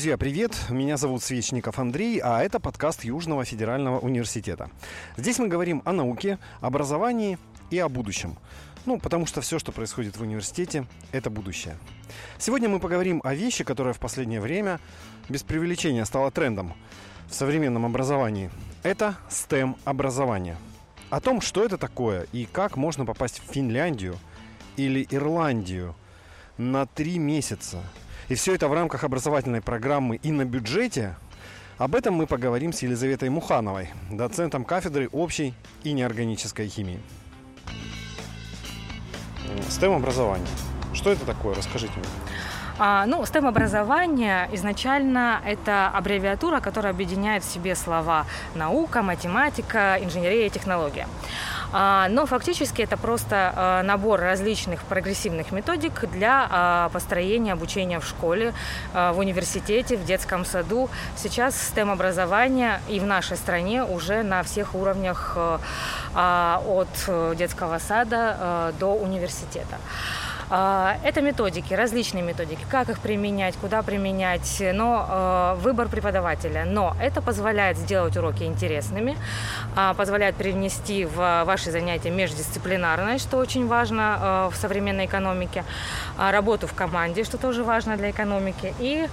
Друзья, привет! Меня зовут Свечников Андрей, а это подкаст Южного федерального университета. Здесь мы говорим о науке, образовании и о будущем. Ну, потому что все, что происходит в университете, это будущее. Сегодня мы поговорим о вещи, которая в последнее время, без преувеличения, стала трендом в современном образовании. Это STEM-образование. О том, что это такое и как можно попасть в Финляндию или Ирландию на три месяца – и все это в рамках образовательной программы и на бюджете. Об этом мы поговорим с Елизаветой Мухановой, доцентом кафедры общей и неорганической химии. STEM образование. Что это такое? Расскажите мне. А, ну, STEM образование изначально это аббревиатура, которая объединяет в себе слова наука, математика, инженерия и технология. А, но фактически это просто а, набор различных прогрессивных методик для а, построения обучения в школе, в университете, в детском саду. Сейчас STEM образование и в нашей стране уже на всех уровнях от детского сада до университета. А, это методики, различные методики, как их применять, куда применять, но а, выбор преподавателя. Но это позволяет сделать уроки интересными, а, позволяет привнести в ваши занятия междисциплинарность, что очень важно в современной экономике, работу в команде, что тоже важно для экономики, и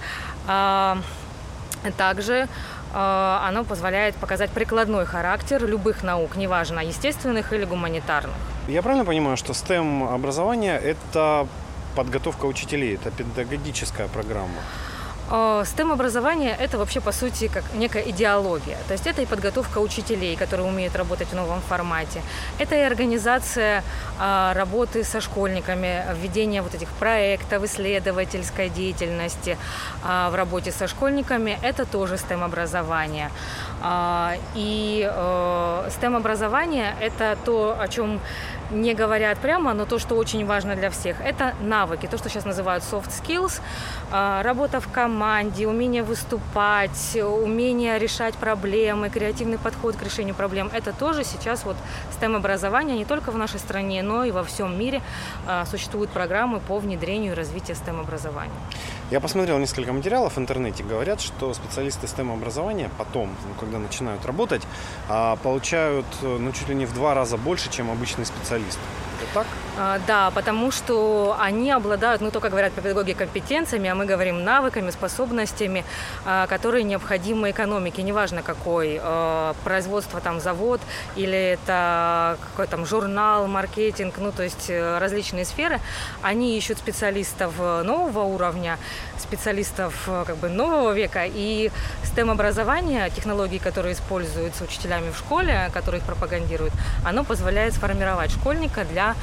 также оно позволяет показать прикладной характер любых наук, неважно, естественных или гуманитарных. Я правильно понимаю, что STEM образование – это подготовка учителей, это педагогическая программа? STEM образование – это вообще, по сути, как некая идеология. То есть это и подготовка учителей, которые умеют работать в новом формате. Это и организация а, работы со школьниками, введение вот этих проектов, исследовательской деятельности а, в работе со школьниками. Это тоже STEM образование. А, и э, STEM образование – это то, о чем не говорят прямо, но то, что очень важно для всех, это навыки, то, что сейчас называют soft skills, а, работа в команде, умение выступать, умение решать проблемы, креативный подход к решению проблем. Это тоже сейчас вот STEM-образование не только в нашей стране, но и во всем мире а, существуют программы по внедрению и развитию STEM-образования. Я посмотрел несколько материалов в интернете. Говорят, что специалисты STEM-образования потом, ну, когда начинают работать, а, получают ну, чуть ли не в два раза больше, чем обычный специалист. Так? А, да, потому что они обладают, ну, только говорят педагоги, компетенциями, а мы говорим навыками, способностями, а, которые необходимы экономике, неважно какой, а, производство, там, завод или это какой там журнал, маркетинг, ну, то есть э, различные сферы, они ищут специалистов нового уровня, специалистов э, как бы нового века, и STEM-образование, технологии, которые используются учителями в школе, которые их пропагандируют, оно позволяет сформировать школьника для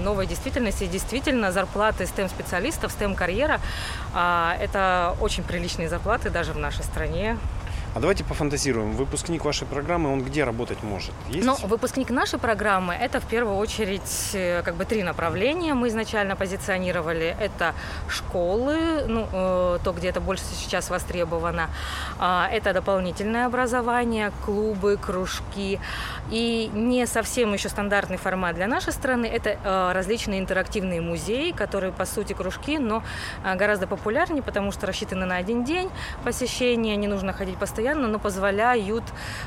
новой действительности. действительно, зарплаты STEM-специалистов, STEM-карьера – это очень приличные зарплаты даже в нашей стране. А давайте пофантазируем. Выпускник вашей программы, он где работать может? Есть? Ну, выпускник нашей программы – это в первую очередь э, как бы три направления. Мы изначально позиционировали. Это школы, ну, э, то, где это больше сейчас востребовано. Э, это дополнительное образование, клубы, кружки. И не совсем еще стандартный формат для нашей страны – это э, различные интерактивные музеи, которые, по сути, кружки, но гораздо популярнее, потому что рассчитаны на один день посещения, не нужно ходить постоянно постоянно, но позволяют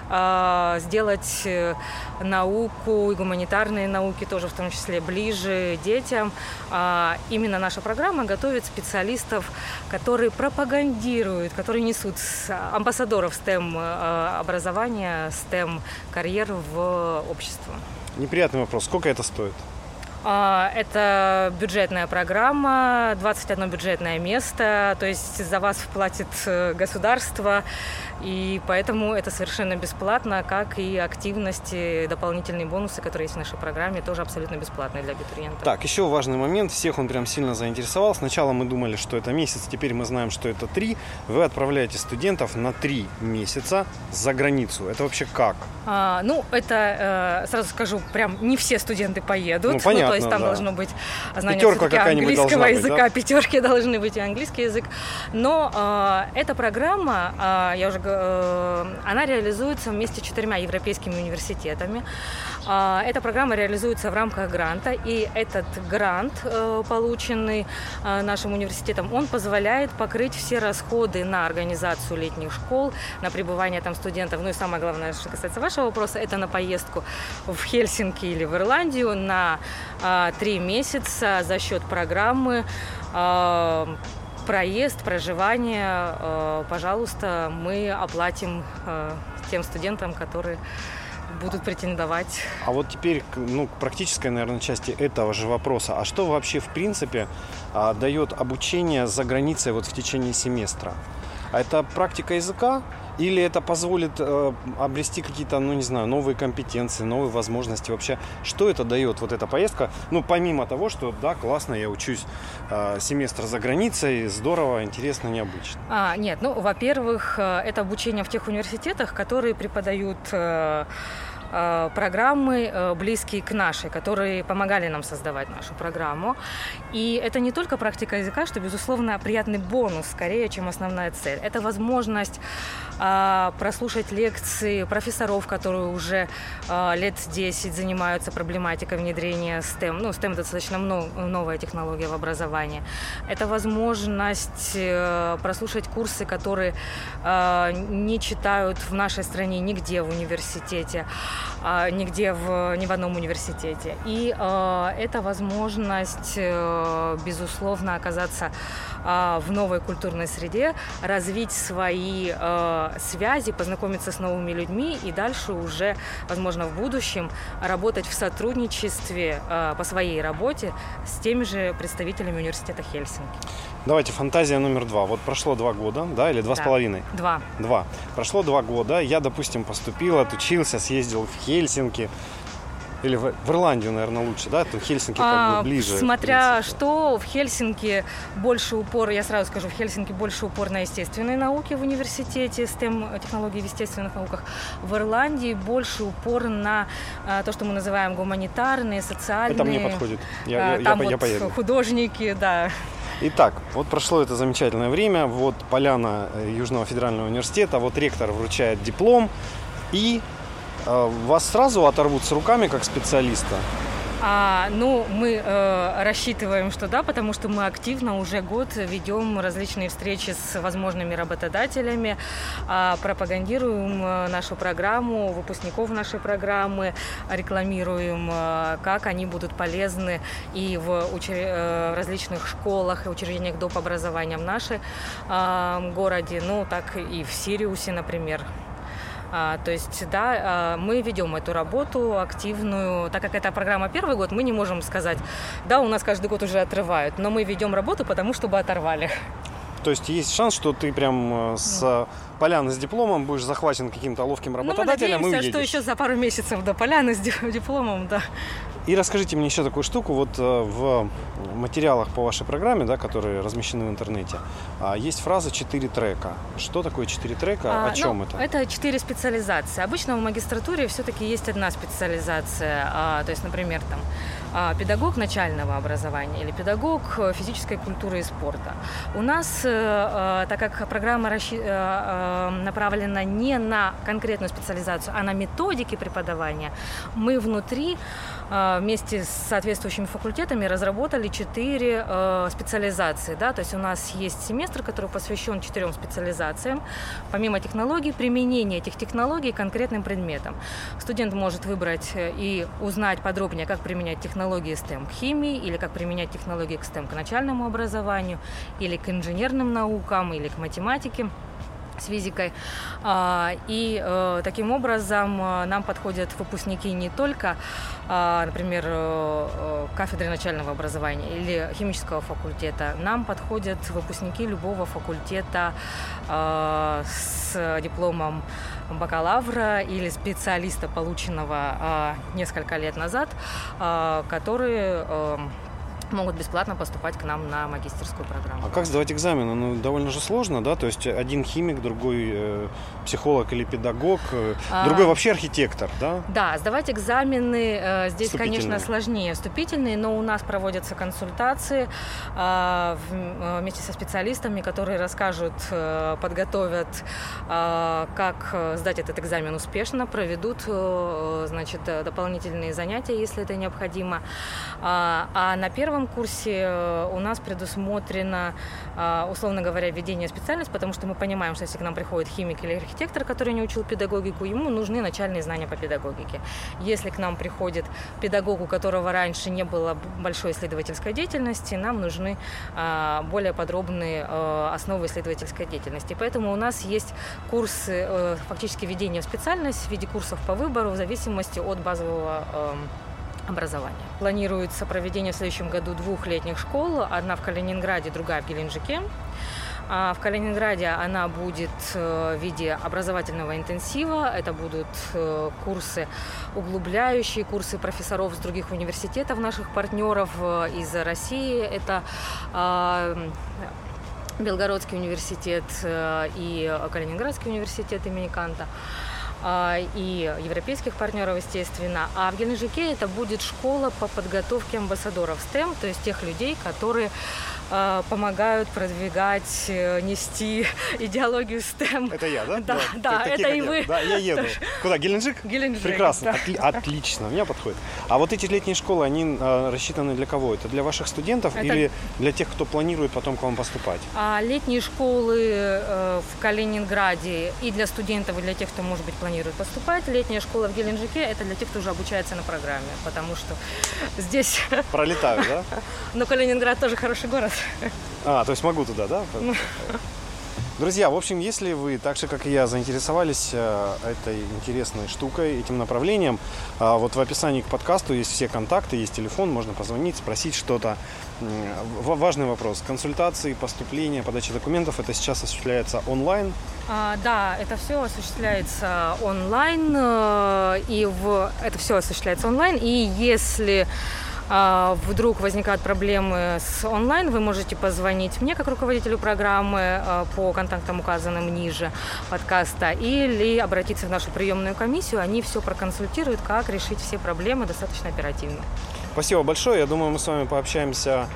э, сделать э, науку и гуманитарные науки тоже в том числе ближе детям. Э, именно наша программа готовит специалистов, которые пропагандируют, которые несут амбассадоров STEM э, образования, STEM карьер в общество. Неприятный вопрос. Сколько это стоит? А, это бюджетная программа, 21 бюджетное место, то есть за вас платит э, государство, и поэтому это совершенно бесплатно, как и активности, дополнительные бонусы, которые есть в нашей программе, тоже абсолютно бесплатные для абитуриентов. Так, еще важный момент, всех он прям сильно заинтересовал. Сначала мы думали, что это месяц, теперь мы знаем, что это три. Вы отправляете студентов на три месяца за границу. Это вообще как? А, ну, это, э, сразу скажу, прям не все студенты поедут. Ну, понятно, то есть там да. должно быть знание английского языка, быть, да? пятерки должны быть и английский язык. Но э, эта программа, э, я уже, э, она реализуется вместе с четырьмя европейскими университетами. А, эта программа реализуется в рамках гранта, и этот грант, э, полученный э, нашим университетом, он позволяет покрыть все расходы на организацию летних школ, на пребывание там студентов. Ну и самое главное, что касается вашего вопроса, это на поездку в Хельсинки или в Ирландию на а, три месяца за счет программы а, проезд, проживание, пожалуйста, мы оплатим тем студентам, которые будут претендовать. А вот теперь ну, к практической, наверное, части этого же вопроса. А что вообще, в принципе, а, дает обучение за границей вот в течение семестра? А это практика языка или это позволит э, обрести какие-то, ну не знаю, новые компетенции, новые возможности вообще? Что это дает вот эта поездка? Ну помимо того, что да, классно, я учусь э, семестр за границей, здорово, интересно, необычно. А, нет, ну во-первых, э, это обучение в тех университетах, которые преподают э, программы, э, близкие к нашей, которые помогали нам создавать нашу программу. И это не только практика языка, что, безусловно, приятный бонус, скорее, чем основная цель. Это возможность а, прослушать лекции профессоров, которые уже лет 10 занимаются проблематикой внедрения STEM. Ну, STEM достаточно новая технология в образовании. Это возможность э, прослушать курсы, которые не читают в нашей стране нигде в университете, нигде в, ни в одном университете. И это возможность, э, безусловно, оказаться в новой культурной среде, развить свои связи, познакомиться с новыми людьми и дальше уже, возможно, в будущем работать в сотрудничестве по своей работе с теми же представителями университета Хельсинки. Давайте фантазия номер два. Вот прошло два года, да, или два да. с половиной? Два. Два. Прошло два года. Я, допустим, поступил, отучился, съездил в Хельсинки. Или в, в Ирландию, наверное, лучше, да? То Хельсинки как бы а, ближе. Смотря что, в Хельсинки больше упор, я сразу скажу, в Хельсинки больше упор на естественные науки в университете, STEM технологии в естественных науках. В Ирландии больше упор на а, то, что мы называем гуманитарные, социальные. Это мне подходит. Я, а, я, там я, вот я поеду. художники, да. Итак, вот прошло это замечательное время, вот поляна э, Южного федерального университета, вот ректор вручает диплом, и а, вас сразу оторвут с руками как специалиста? А, ну, мы э, рассчитываем, что да, потому что мы активно уже год ведем различные встречи с возможными работодателями, э, пропагандируем э, нашу программу, выпускников нашей программы, рекламируем, э, как они будут полезны и в учр... э, различных школах и учреждениях доп. образования в нашем э, городе, ну, так и в Сириусе, например. А, то есть, да, а, мы ведем эту работу активную, так как это программа первый год, мы не можем сказать, да, у нас каждый год уже отрывают, но мы ведем работу потому, чтобы оторвали. То есть есть шанс, что ты прям э, с поляны с дипломом будешь захвачен каким-то ловким работодателем ну, мы надеемся, и что еще за пару месяцев до поляны с дипломом, да. И расскажите мне еще такую штуку. Вот э, в материалах по вашей программе, да, которые размещены в интернете, а, есть фраза «четыре трека». Что такое четыре трека? А, О чем ну, это? Это четыре специализации. Обычно в магистратуре все-таки есть одна специализация. А, то есть, например, там а, педагог начального образования или педагог физической культуры и спорта. У нас, э, так как программа э, направлена не на конкретную специализацию, а на методики преподавания, мы внутри Э, вместе с соответствующими факультетами разработали четыре э, специализации. Да? То есть у нас есть семестр, который посвящен четырем специализациям. Помимо технологий, применение этих технологий конкретным предметам. Студент может выбрать э, и узнать подробнее, как применять технологии STEM к химии, или как применять технологии к STEM к начальному образованию, или к инженерным наукам, или к математике с физикой. А, и э, таким образом э, нам подходят выпускники не только, а, например, э, кафедры начального образования или химического факультета. Нам подходят выпускники любого факультета с дипломом бакалавра или специалиста, полученного несколько лет назад, которые могут бесплатно поступать к нам на магистерскую программу. А как сдавать экзамены? Ну, довольно же сложно, да? То есть один химик, другой э, психолог или педагог, э, а, другой вообще архитектор, да? Да, сдавать экзамены э, здесь, конечно, сложнее вступительные, но у нас проводятся консультации э, вместе со специалистами, которые расскажут, э, подготовят, э, как сдать этот экзамен успешно, проведут, э, значит, дополнительные занятия, если это необходимо. А, а на первом первом курсе э, у нас предусмотрено, э, условно говоря, введение специальности, потому что мы понимаем, что если к нам приходит химик или архитектор, который не учил педагогику, ему нужны начальные знания по педагогике. Если к нам приходит педагог, у которого раньше не было большой исследовательской деятельности, нам нужны э, более подробные основы исследовательской деятельности. Поэтому у нас есть курсы фактически введения в специальность в виде курсов по выбору в зависимости от базового эм, образования. Планируется проведение в следующем году двух летних школ. Одна в Калининграде, другая в Геленджике. А в Калининграде она будет э, в виде образовательного интенсива. Это будут э, курсы углубляющие, курсы профессоров с других университетов, наших партнеров э, из России. Это а, Белгородский университет и Калининградский университет имени Канта. А, и европейских партнеров, естественно. А в Геленджике это будет школа по подготовке амбассадоров STEM, то есть тех людей, которые помогают продвигать, э, нести идеологию STEM. Это я, да? Да, да, да это и вы. Да, я еду. Куда? Геленджик? Геленджик. Прекрасно, да. отлично, меня подходит. А вот эти летние школы, они а, рассчитаны для кого? Это для ваших студентов это... или для тех, кто планирует потом к вам поступать? А, летние школы э, в Калининграде и для студентов, и для тех, кто, может быть, планирует поступать. Летняя школа в Геленджике – это для тех, кто уже обучается на программе, потому что здесь... Пролетаю, да? Но Калининград тоже хороший город. А, то есть могу туда, да? Друзья, в общем, если вы так же, как и я, заинтересовались э, этой интересной штукой, этим направлением, э, вот в описании к подкасту есть все контакты, есть телефон, можно позвонить, спросить что-то. Важный вопрос. Консультации, поступления, подача документов, это сейчас осуществляется онлайн? А, да, это все осуществляется онлайн, э, и в... это все осуществляется онлайн, и если вдруг возникают проблемы с онлайн, вы можете позвонить мне как руководителю программы а, по контактам, указанным ниже подкаста, или обратиться в нашу приемную комиссию. Они все проконсультируют, как решить все проблемы достаточно оперативно. Спасибо большое. Я думаю, мы с вами пообщаемся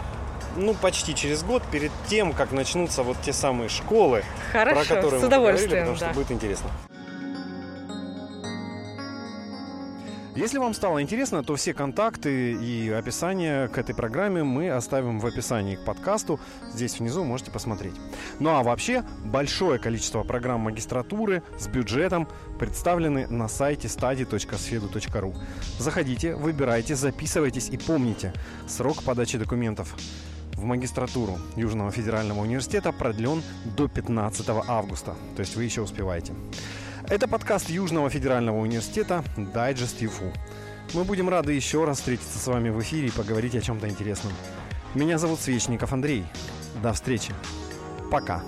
ну, почти через год, перед тем, как начнутся вот те самые школы, Хорошо, про которые с мы удовольствием, поговорили, потому да. что будет интересно. Если вам стало интересно, то все контакты и описание к этой программе мы оставим в описании к подкасту. Здесь внизу можете посмотреть. Ну а вообще, большое количество программ магистратуры с бюджетом представлены на сайте study.sfedu.ru. Заходите, выбирайте, записывайтесь и помните, срок подачи документов в магистратуру Южного федерального университета продлен до 15 августа. То есть вы еще успеваете. Это подкаст Южного федерального университета «Дайджест ЮФУ». Мы будем рады еще раз встретиться с вами в эфире и поговорить о чем-то интересном. Меня зовут Свечников Андрей. До встречи. Пока.